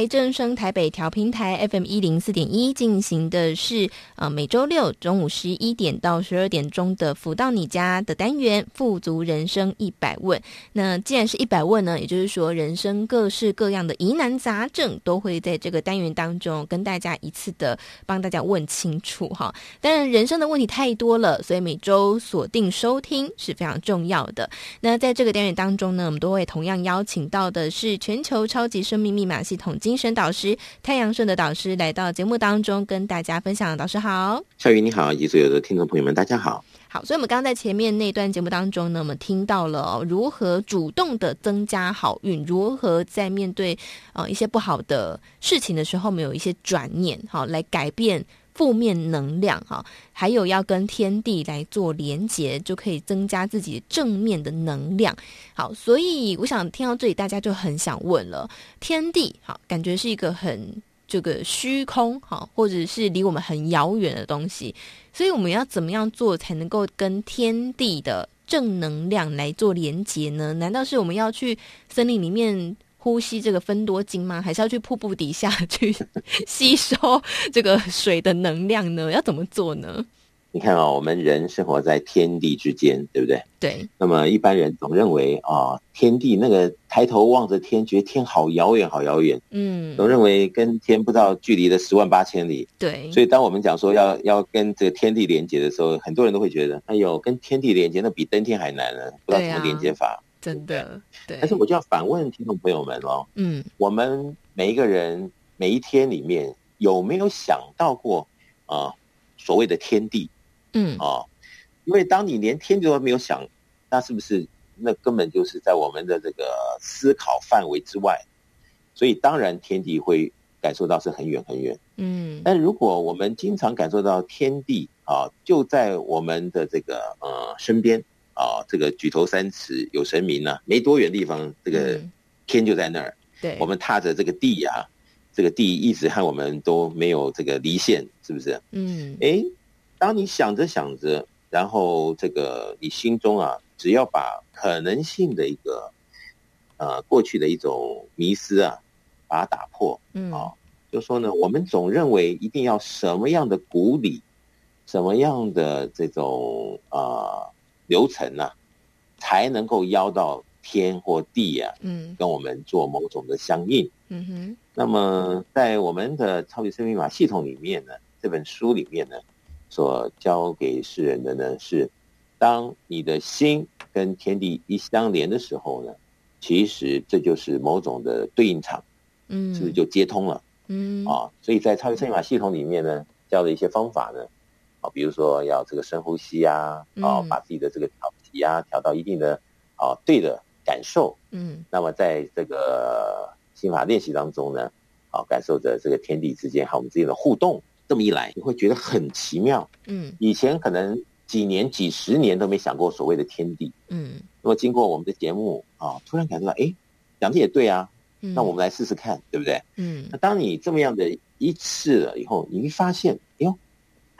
来正声台北调频台 FM 一零四点一进行的是呃每周六中午十一点到十二点钟的福到你家的单元富足人生一百问。那既然是一百问呢，也就是说人生各式各样的疑难杂症都会在这个单元当中跟大家一次的帮大家问清楚哈。当然人生的问题太多了，所以每周锁定收听是非常重要的。那在这个单元当中呢，我们都会同样邀请到的是全球超级生命密码系统。精神导师太阳顺的导师来到节目当中，跟大家分享。导师好，小雨你好，以及所有的听众朋友们，大家好。好，所以我们刚刚在前面那段节目当中呢，我们听到了、哦、如何主动的增加好运，如何在面对呃一些不好的事情的时候，我们有一些转念，好、哦、来改变。负面能量哈，还有要跟天地来做连结，就可以增加自己正面的能量。好，所以我想听到这里，大家就很想问了：天地好，感觉是一个很这个虚空哈，或者是离我们很遥远的东西，所以我们要怎么样做才能够跟天地的正能量来做连结呢？难道是我们要去森林里面？呼吸这个分多精吗？还是要去瀑布底下 去吸收这个水的能量呢？要怎么做呢？你看啊、哦，我们人生活在天地之间，对不对？对。那么一般人总认为啊、哦，天地那个抬头望着天，觉得天好遥远，好遥远。嗯。总认为跟天不知道距离的十万八千里。对。所以当我们讲说要要跟这个天地连接的时候，很多人都会觉得，哎呦，跟天地连接那比登天还难呢，不知道怎么连接法。真的，对。但是我就要反问听众朋友们哦，嗯，我们每一个人每一天里面有没有想到过啊、呃，所谓的天地，嗯啊，因为当你连天地都没有想，那是不是那根本就是在我们的这个思考范围之外？所以当然天地会感受到是很远很远，嗯。但如果我们经常感受到天地啊，就在我们的这个呃身边。啊、哦，这个举头三尺有神明呢、啊，没多远地方，这个天就在那儿。嗯、对，我们踏着这个地呀、啊，这个地一直和我们都没有这个离线，是不是？嗯。哎，当你想着想着，然后这个你心中啊，只要把可能性的一个呃过去的一种迷失啊，把它打破。嗯。啊、哦，就说呢，我们总认为一定要什么样的古礼，什么样的这种啊。呃流程呢、啊，才能够邀到天或地呀、啊，嗯，跟我们做某种的相应，嗯哼。那么在我们的超级生命密码系统里面呢，这本书里面呢，所教给世人的呢是，当你的心跟天地一相连的时候呢，其实这就是某种的对应场，嗯，是不是就接通了？嗯啊，所以在超级生命密码系统里面呢，教的一些方法呢。啊，比如说要这个深呼吸啊，啊，把自己的这个调息啊调到一定的啊对的感受，嗯，那么在这个心法练习当中呢，啊，感受着这个天地之间和我们之间的互动，这么一来你会觉得很奇妙，嗯，以前可能几年几十年都没想过所谓的天地，嗯，那么经过我们的节目啊，突然感觉到，哎，讲的也对啊，那我们来试试看，对不对？嗯，那当你这么样的一次了以后，你会发现，哎呦。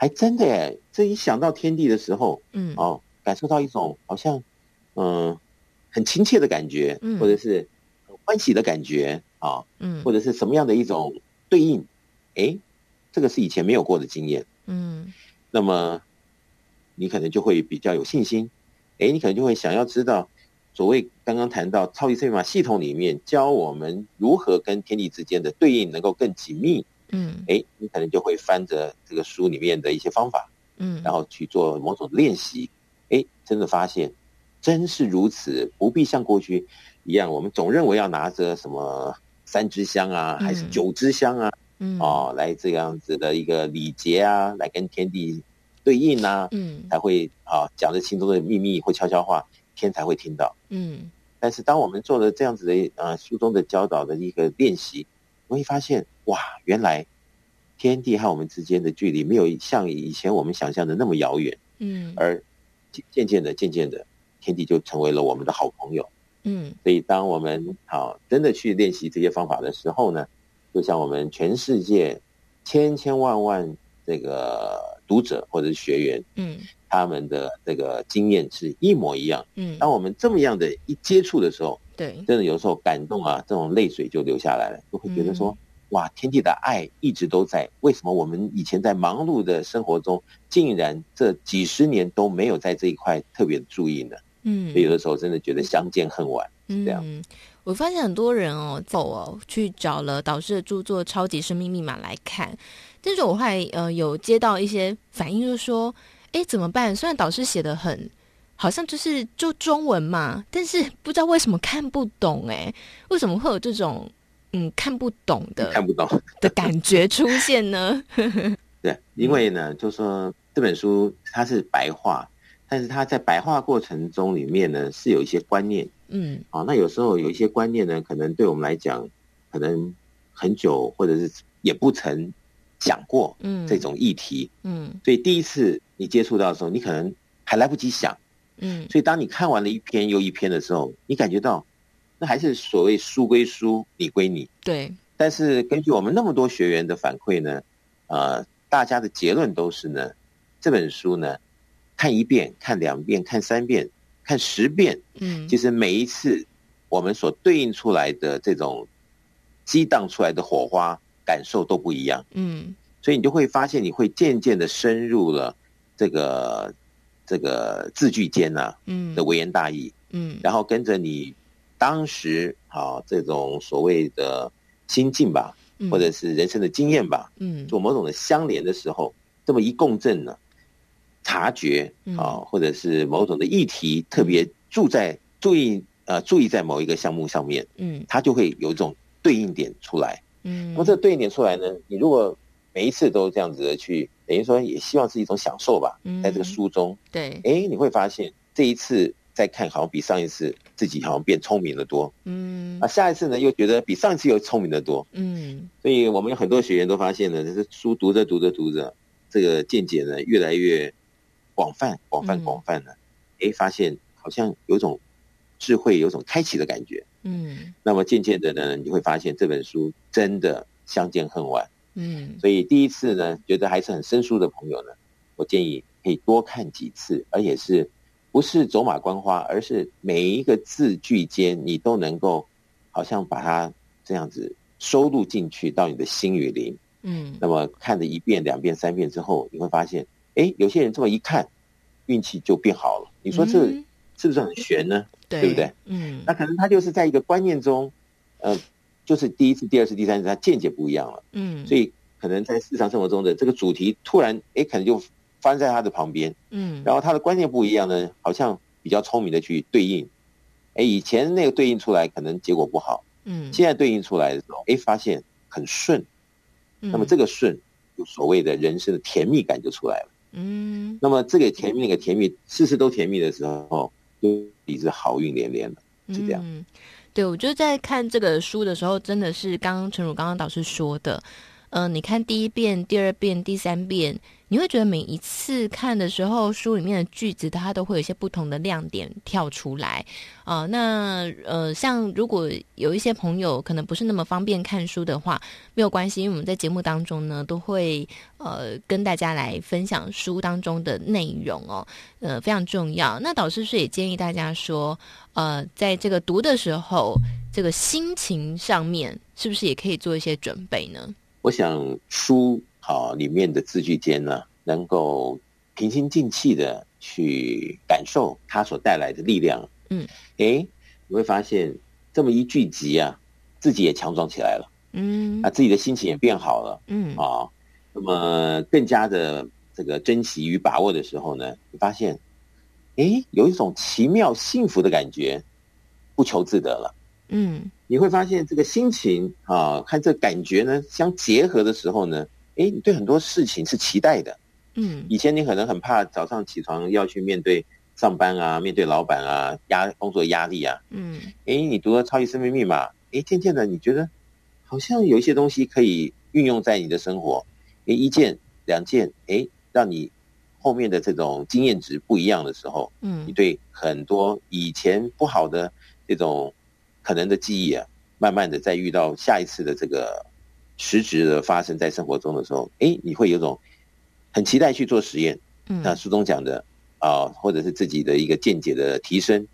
还真的哎，这一想到天地的时候，嗯，哦，感受到一种好像，嗯、呃，很亲切的感觉，嗯，或者是很欢喜的感觉啊，嗯，或者是什么样的一种对应，哎，这个是以前没有过的经验，嗯，那么你可能就会比较有信心，哎，你可能就会想要知道，所谓刚刚谈到超级密码系统里面教我们如何跟天地之间的对应能够更紧密。嗯，哎，你可能就会翻着这个书里面的一些方法，嗯，然后去做某种练习，哎，真的发现真是如此，不必像过去一样，我们总认为要拿着什么三支香啊，还是九支香啊，嗯，哦，来这样子的一个礼节啊，来跟天地对应啊，嗯，才会啊讲着心中的秘密或悄悄话，天才会听到，嗯，但是当我们做了这样子的啊书中的教导的一个练习。我会发现，哇，原来天地和我们之间的距离没有像以前我们想象的那么遥远。嗯，而渐渐的、渐渐的，天地就成为了我们的好朋友。嗯，所以当我们好真的去练习这些方法的时候呢，就像我们全世界千千万万这个读者或者是学员，嗯，他们的这个经验是一模一样。嗯，当我们这么样的一接触的时候，对，真的有时候感动啊，这种泪水就流下来了，就会觉得说。嗯哇，天地的爱一直都在，为什么我们以前在忙碌的生活中，竟然这几十年都没有在这一块特别注意呢？嗯，所以有的时候真的觉得相见恨晚，是，这样。嗯，我发现很多人哦，走哦，去找了导师的著作《超级生命密码》来看，但是我还呃有接到一些反应，就是说，哎，怎么办？虽然导师写的很，好像就是就中文嘛，但是 不知道为什么看不懂，哎，为什么会有这种？嗯，看不懂的，看不懂的感觉出现呢？对，因为呢，就说这本书它是白话，但是它在白话过程中里面呢，是有一些观念。嗯，啊，那有时候有一些观念呢，可能对我们来讲，可能很久或者是也不曾想过，嗯，这种议题，嗯，所以第一次你接触到的时候，你可能还来不及想，嗯，所以当你看完了一篇又一篇的时候，你感觉到。那还是所谓书归书，你归你。对。但是根据我们那么多学员的反馈呢，呃，大家的结论都是呢，这本书呢，看一遍、看两遍、看三遍、看十遍，嗯，其实每一次我们所对应出来的这种激荡出来的火花感受都不一样，嗯，所以你就会发现，你会渐渐的深入了这个这个字句间呢，嗯，的微言大义，嗯，然后跟着你。当时啊，这种所谓的心境吧，或者是人生的经验吧，嗯，做某种的相连的时候，这么一共振呢，察觉啊，或者是某种的议题特别注在注意呃注意在某一个项目上面，嗯，它就会有一种对应点出来，嗯，那么这个对应点出来呢，你如果每一次都这样子的去，等于说也希望是一种享受吧，嗯在这个书中，对，哎，你会发现这一次。再看，好像比上一次自己好像变聪明的多。嗯，啊，下一次呢，又觉得比上一次又聪明的多。嗯，所以我们有很多学员都发现呢，这书读着读着读着，这个见解呢越来越广泛、广泛、广泛了。哎、嗯，发现好像有种智慧，有种开启的感觉。嗯，那么渐渐的呢，你会发现这本书真的相见恨晚。嗯，所以第一次呢，觉得还是很生疏的朋友呢，我建议可以多看几次，而且是。不是走马观花，而是每一个字句间，你都能够好像把它这样子收录进去到你的心与灵。嗯，那么看了一遍、两遍、三遍之后，你会发现，哎，有些人这么一看，运气就变好了。你说这是不是很悬呢？对，对不对？嗯，那可能他就是在一个观念中，呃，就是第一次、第二次、第三次，他见解不一样了。嗯，所以可能在日常生活中的这个主题突然，哎，可能就。发生在他的旁边，嗯，然后他的观念不一样呢，好像比较聪明的去对应，哎，以前那个对应出来可能结果不好，嗯，现在对应出来的时候，哎，发现很顺，嗯，那么这个顺，就所谓的人生的甜蜜感就出来了，嗯，那么这个甜蜜那个甜蜜，事事都甜蜜的时候，就已是好运连连了，嗯，对，我觉得在看这个书的时候，真的是刚刚陈汝刚刚导师说的，嗯、你看第一遍、第二遍、第三遍。你会觉得每一次看的时候，书里面的句子它都会有一些不同的亮点跳出来啊、那呃，像如果有一些朋友可能不是那么方便看书的话，没有关系，因为我们在节目当中呢都会呃跟大家来分享书当中的内容哦，呃非常重要。那导师是也建议大家说，呃，在这个读的时候，这个心情上面是不是也可以做一些准备呢？我想书。好，里面的字句间呢，能够平心静气的去感受它所带来的力量。嗯，诶，你会发现这么一聚集啊，自己也强壮起来了。嗯，啊，自己的心情也变好了。嗯，啊，那么更加的这个珍惜与把握的时候呢，你发现，诶，有一种奇妙幸福的感觉，不求自得了。嗯，你会发现这个心情啊，和这感觉呢相结合的时候呢。哎，你对很多事情是期待的，嗯，以前你可能很怕早上起床要去面对上班啊，面对老板啊，压工作压力啊，嗯，哎，你读了《超级生命密码》，哎，渐渐的你觉得好像有一些东西可以运用在你的生活，哎，一件两件，哎，让你后面的这种经验值不一样的时候，嗯，你对很多以前不好的这种可能的记忆啊，慢慢的在遇到下一次的这个实质的发生在生活中的时候，哎，你会有种很期待去做实验。嗯，那书中讲的啊，或者是自己的一个见解的提升，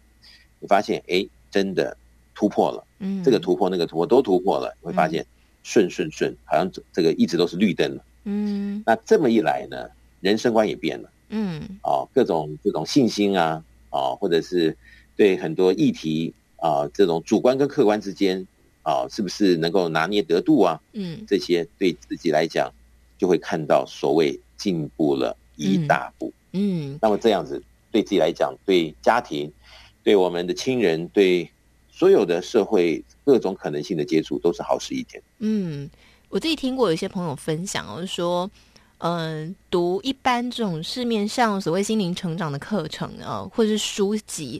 你发现哎，真的突破了。嗯，这个突破那个突破都突破了，你会发现顺顺顺，好像这个一直都是绿灯了。嗯，那这么一来呢？人生观也变了，嗯，哦，各种这种信心啊，哦，或者是对很多议题啊，这种主观跟客观之间啊，是不是能够拿捏得度啊？嗯，这些对自己来讲，就会看到所谓进步了一大步。嗯，嗯，那么这样子对自己来讲，对家庭，对我们的亲人，对所有的社会各种可能性的接触，都是好事一件。嗯，我自己听过有些朋友分享哦，说。嗯，读一般这种市面上所谓心灵成长的课程啊，或者是书籍，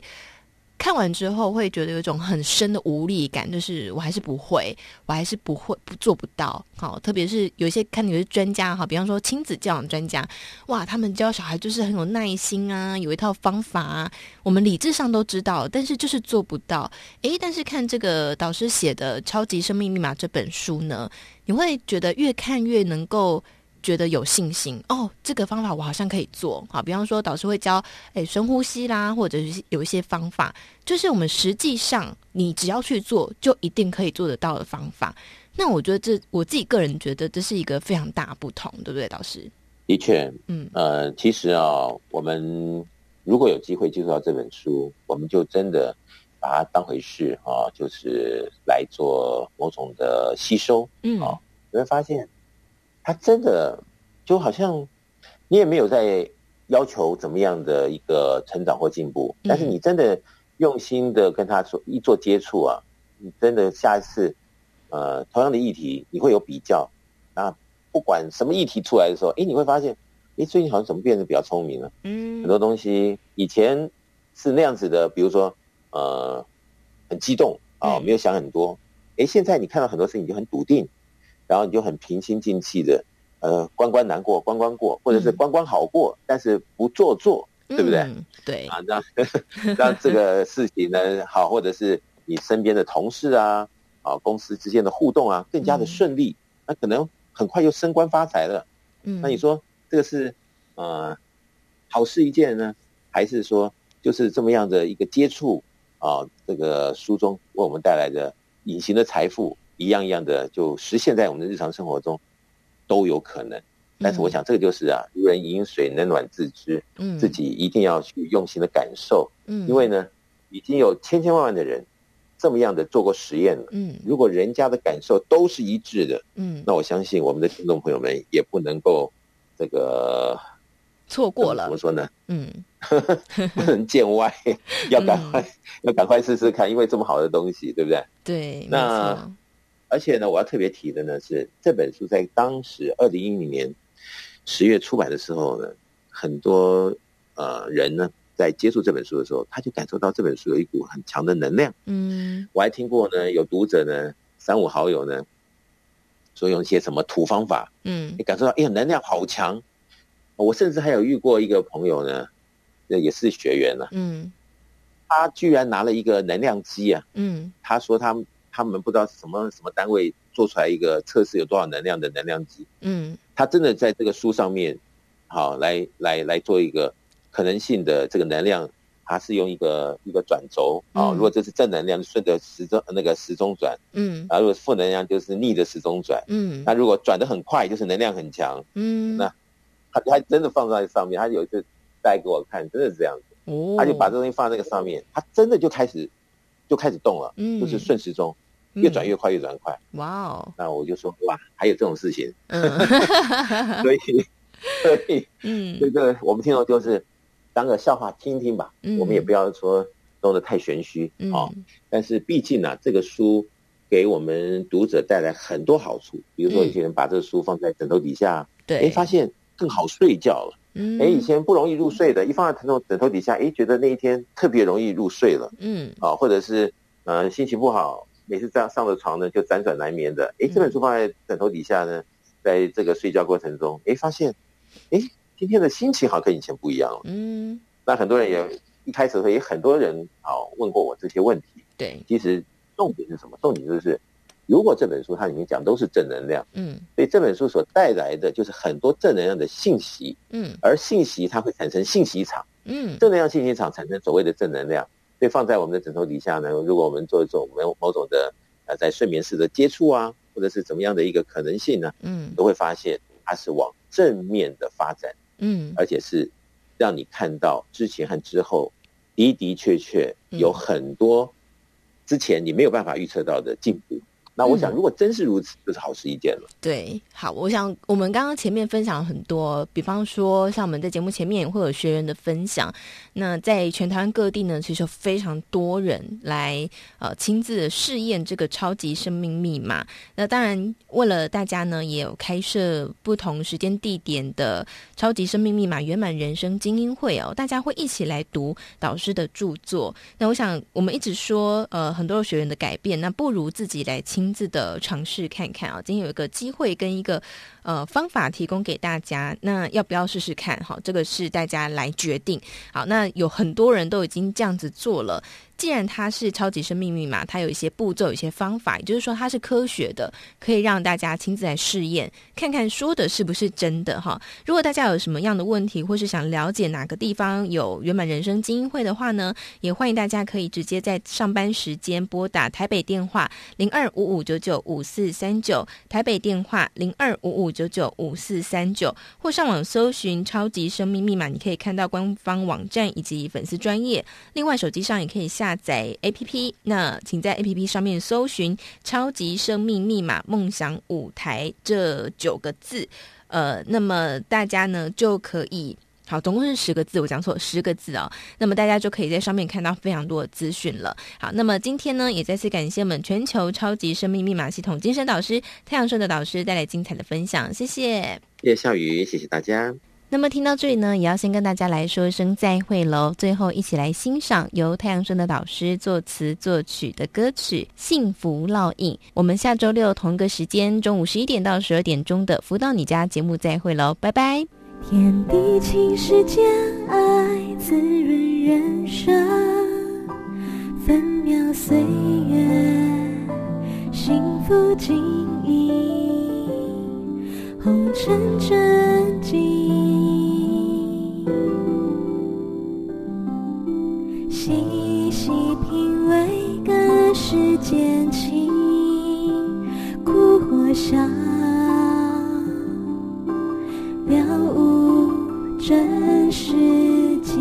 看完之后会觉得有一种很深的无力感，就是我还是不会，我还是不会，不做不到。好，特别是有一些看有些专家哈，比方说亲子教养专家，哇，他们教小孩就是很有耐心啊，有一套方法啊，我们理智上都知道，但是就是做不到。诶，但是看这个导师写的《超级生命密码》这本书呢，你会觉得越看越能够。觉得有信心哦，这个方法我好像可以做好。比方说，导师会教诶深呼吸啦，或者是有一些方法，就是我们实际上你只要去做，就一定可以做得到的方法。那我觉得这我自己个人觉得这是一个非常大不同，对不对，导师？的确，嗯呃，其实啊，我们如果有机会接触到这本书，我们就真的把它当回事啊，就是来做某种的吸收，嗯啊，你会发现。他真的就好像你也没有在要求怎么样的一个成长或进步，但是你真的用心的跟他说一做接触啊，你真的下一次呃同样的议题你会有比较啊，不管什么议题出来的时候，哎，你会发现，哎，最近好像怎么变得比较聪明了？嗯，很多东西以前是那样子的，比如说呃很激动啊，没有想很多，哎，现在你看到很多事情就很笃定。然后你就很平心静气的，呃，关关难过关关过，或者是关关好过，嗯、但是不做作，对不对？嗯、对啊，让让 这个事情呢好，或者是你身边的同事啊，啊，公司之间的互动啊，更加的顺利，嗯、那可能很快就升官发财了。嗯，那你说这个是呃好事一件呢，还是说就是这么样的一个接触啊？这个书中为我们带来的隐形的财富。一样一样的就实现在我们的日常生活中都有可能，但是我想这个就是啊，如人饮水，冷暖自知，嗯，自己一定要去用心的感受，嗯，因为呢，已经有千千万万的人这么样的做过实验了，嗯，如果人家的感受都是一致的，嗯，那我相信我们的听众朋友们也不能够这个错过了，怎么说呢？嗯，不能见外，要赶快要赶快试试看，因为这么好的东西，对不对？对，那。而且呢，我要特别提的呢是，这本书在当时二零一零年十月出版的时候呢，很多呃人呢在接触这本书的时候，他就感受到这本书有一股很强的能量。嗯，我还听过呢，有读者呢三五好友呢说用一些什么土方法，嗯，你感受到哎呀能量好强。我甚至还有遇过一个朋友呢，那也是学员了，嗯，他居然拿了一个能量机啊，嗯，他说他。他们不知道是什么什么单位做出来一个测试有多少能量的能量机，嗯，他真的在这个书上面，好来来来做一个可能性的这个能量，它是用一个一个转轴啊，如果这是正能量，顺着时钟那个时钟转，嗯，然后如果是负能量，就是逆着时钟转，嗯，那如果转的很快，就是能量很强，嗯，那他他真的放在上面，他有一次带给我看，真的是这样子，哦，他就把这东西放在那个上面，他真的就开始就开始动了，嗯，就是顺时钟。越转越快，越转越快。哇哦！那我就说哇，还有这种事情。嗯，所以，所以，嗯，这个我们听到就是当个笑话听听吧。嗯，我们也不要说弄得太玄虚啊。但是毕竟呢，这个书给我们读者带来很多好处。比如说，有些人把这个书放在枕头底下，对，哎，发现更好睡觉了。嗯，哎，以前不容易入睡的，一放在枕头枕头底下，哎，觉得那一天特别容易入睡了。嗯，啊，或者是呃心情不好。每次这样上了床呢，就辗转难眠的。哎，这本书放在枕头底下呢，在这个睡觉过程中，哎，发现，哎，今天的心情好像跟以前不一样了。嗯，那很多人也一开始会有很多人啊问过我这些问题。对，其实重点是什么？重点就是，如果这本书它里面讲都是正能量，嗯，所以这本书所带来的就是很多正能量的信息，嗯，而信息它会产生信息场，嗯，正能量信息场产生所谓的正能量，所以放在我们的枕头底下呢，如果我们做一种某某种的呃在睡眠式的接触啊，或者是怎么样的一个可能性呢，嗯，都会发现它是往正面的发展，嗯，而且是让你看到之前和之后的的确确有很多。之前你没有办法预测到的进步。那我想，如果真是如此，就是好事一件了。嗯。对，好，我想我们刚刚前面分享了很多，比方说像我们在节目前面也会有学员的分享。那在全台湾各地呢，其实有非常多人来呃亲自试验这个超级生命密码。那当然，为了大家呢，也有开设不同时间地点的超级生命密码圆满人生精英会哦，大家会一起来读导师的著作。那我想，我们一直说呃很多学员的改变，那不如自己来亲。亲自的尝试看看啊，今天有一个机会跟一个呃方法提供给大家，那要不要试试看？哈，这个是大家来决定。好，那有很多人都已经这样子做了。既然它是超级生命密码，它有一些步骤、有一些方法，也就是说它是科学的，可以让大家亲自来试验，看看说的是不是真的哈。如果大家有什么样的问题，或是想了解哪个地方有圆满人生精英会的话呢，也欢迎大家可以直接在上班时间拨打台北电话零二五五九九五四三九，台北电话零二五五九九五四三九，或上网搜寻超级生命密码，你可以看到官方网站以及粉丝专页。另外，手机上也可以下。下载 APP，那请在 APP 上面搜寻“超级生命密码梦想舞台”这九个字，呃，那么大家呢就可以，好，总共是十个字，我讲错十个字哦，那么大家就可以在上面看到非常多的资讯了。好，那么今天呢，也再次感谢我们全球超级生命密码系统精神导师太阳顺的导师带来精彩的分享，谢谢，谢谢笑宇，谢谢大家。那么听到这里呢，也要先跟大家来说一声再会喽。最后，一起来欣赏由太阳顺的导师作词作曲的歌曲《幸福烙印》。我们下周六同一个时间，中午十一点到十二点钟的《福到你家》节目再会喽，拜拜。天地情世间，爱滋润人生，分秒岁月，幸福经营，红尘真经。细细品味，个世间情，苦或笑，了悟真实境。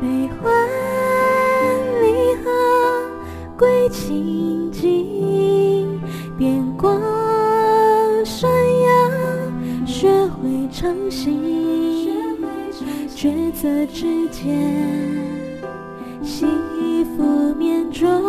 悲欢离合，归清净，变光闪耀，学会。诚信，抉择之间，幸福面中，